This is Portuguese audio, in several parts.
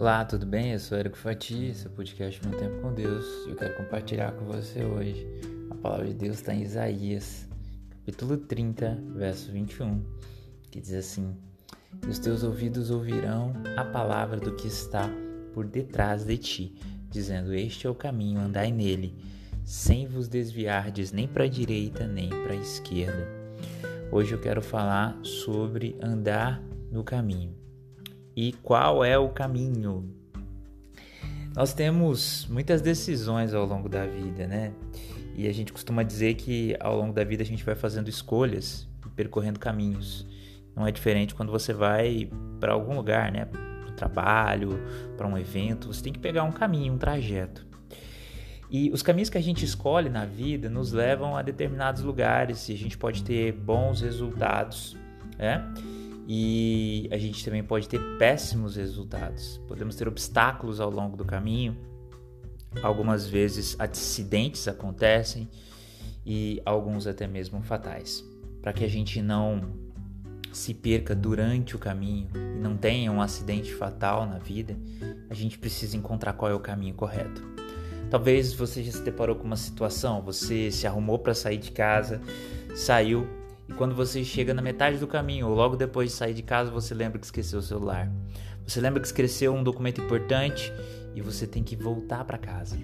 Olá, tudo bem? Eu sou Érico Fati, seu podcast Meu Tempo com Deus e eu quero compartilhar com você hoje. A palavra de Deus está em Isaías, capítulo 30, verso 21, que diz assim: E os teus ouvidos ouvirão a palavra do que está por detrás de ti, dizendo: Este é o caminho, andai nele, sem vos desviardes nem para a direita nem para a esquerda. Hoje eu quero falar sobre andar no caminho e qual é o caminho. Nós temos muitas decisões ao longo da vida, né? E a gente costuma dizer que ao longo da vida a gente vai fazendo escolhas e percorrendo caminhos. Não é diferente quando você vai para algum lugar, né? Para o trabalho, para um evento, você tem que pegar um caminho, um trajeto. E os caminhos que a gente escolhe na vida nos levam a determinados lugares e a gente pode ter bons resultados, né? E a gente também pode ter péssimos resultados. Podemos ter obstáculos ao longo do caminho. Algumas vezes acidentes acontecem e alguns até mesmo fatais. Para que a gente não se perca durante o caminho e não tenha um acidente fatal na vida, a gente precisa encontrar qual é o caminho correto. Talvez você já se deparou com uma situação, você se arrumou para sair de casa, saiu e quando você chega na metade do caminho ou logo depois de sair de casa, você lembra que esqueceu o celular. Você lembra que esqueceu um documento importante e você tem que voltar para casa.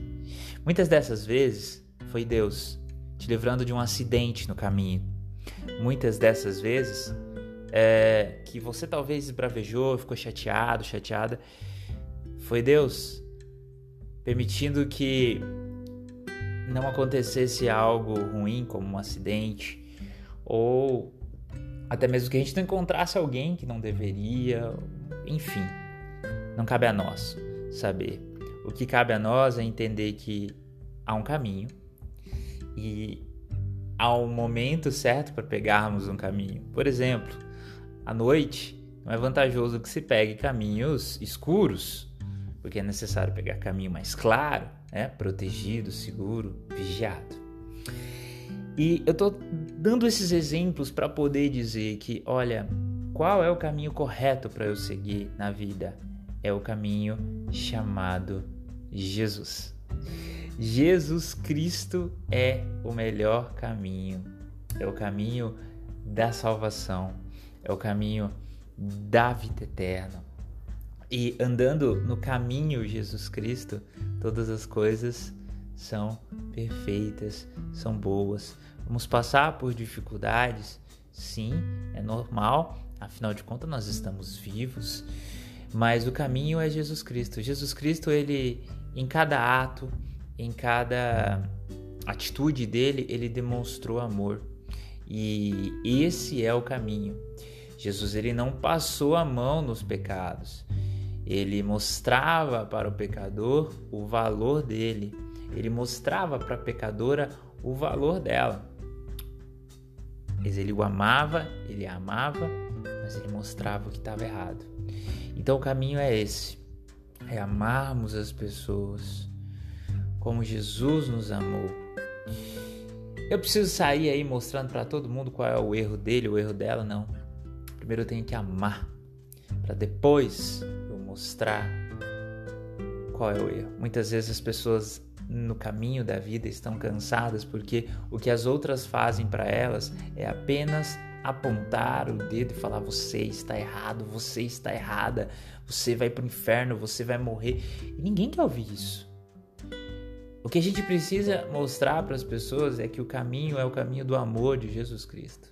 Muitas dessas vezes foi Deus te livrando de um acidente no caminho. Muitas dessas vezes é, que você talvez esbravejou, ficou chateado, chateada, foi Deus permitindo que não acontecesse algo ruim como um acidente ou até mesmo que a gente não encontrasse alguém que não deveria, enfim, não cabe a nós saber. O que cabe a nós é entender que há um caminho e há um momento certo para pegarmos um caminho. Por exemplo, à noite não é vantajoso que se pegue caminhos escuros, porque é necessário pegar caminho mais claro, né? protegido, seguro, vigiado. E eu tô dando esses exemplos para poder dizer que, olha, qual é o caminho correto para eu seguir na vida? É o caminho chamado Jesus. Jesus Cristo é o melhor caminho. É o caminho da salvação. É o caminho da vida eterna. E andando no caminho Jesus Cristo, todas as coisas são perfeitas, são boas. Vamos passar por dificuldades, sim, é normal, afinal de contas nós estamos vivos, mas o caminho é Jesus Cristo. Jesus Cristo, ele em cada ato, em cada atitude dele, ele demonstrou amor. E esse é o caminho. Jesus ele não passou a mão nos pecados. Ele mostrava para o pecador o valor dele ele mostrava para a pecadora o valor dela. Mas ele o amava, ele a amava, mas ele mostrava o que estava errado. Então o caminho é esse: é amarmos as pessoas como Jesus nos amou. Eu preciso sair aí mostrando para todo mundo qual é o erro dele, o erro dela, não. Primeiro eu tenho que amar, para depois eu mostrar qual é o erro. Muitas vezes as pessoas no caminho da vida estão cansadas porque o que as outras fazem para elas é apenas apontar o dedo e falar você está errado, você está errada, você vai para o inferno, você vai morrer. E ninguém quer ouvir isso. O que a gente precisa mostrar para as pessoas é que o caminho é o caminho do amor de Jesus Cristo.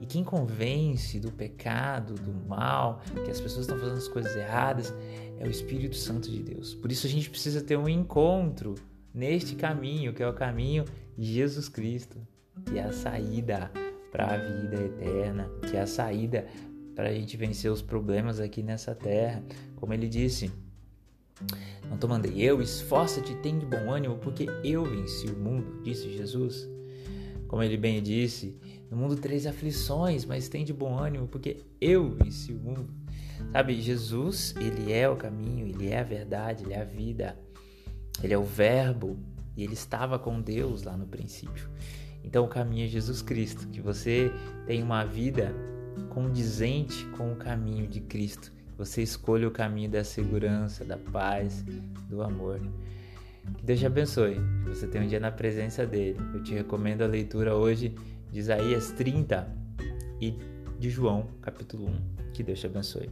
E quem convence do pecado, do mal, que as pessoas estão fazendo as coisas erradas, é o Espírito Santo de Deus. Por isso a gente precisa ter um encontro neste caminho, que é o caminho de Jesus Cristo, que é a saída para a vida eterna, que é a saída para a gente vencer os problemas aqui nessa terra. Como ele disse, não te mandei eu, esforça-te, tem de bom ânimo, porque eu venci o mundo, disse Jesus. Como ele bem disse, no mundo três aflições, mas tem de bom ânimo, porque eu venci o mundo. Sabe, Jesus, ele é o caminho, ele é a verdade, ele é a vida. Ele é o Verbo e ele estava com Deus lá no princípio. Então o caminho é Jesus Cristo, que você tenha uma vida condizente com o caminho de Cristo, que você escolha o caminho da segurança, da paz, do amor. Que Deus te abençoe, que você tenha um dia na presença dele. Eu te recomendo a leitura hoje de Isaías 30 e de João, capítulo 1. Que Deus te abençoe.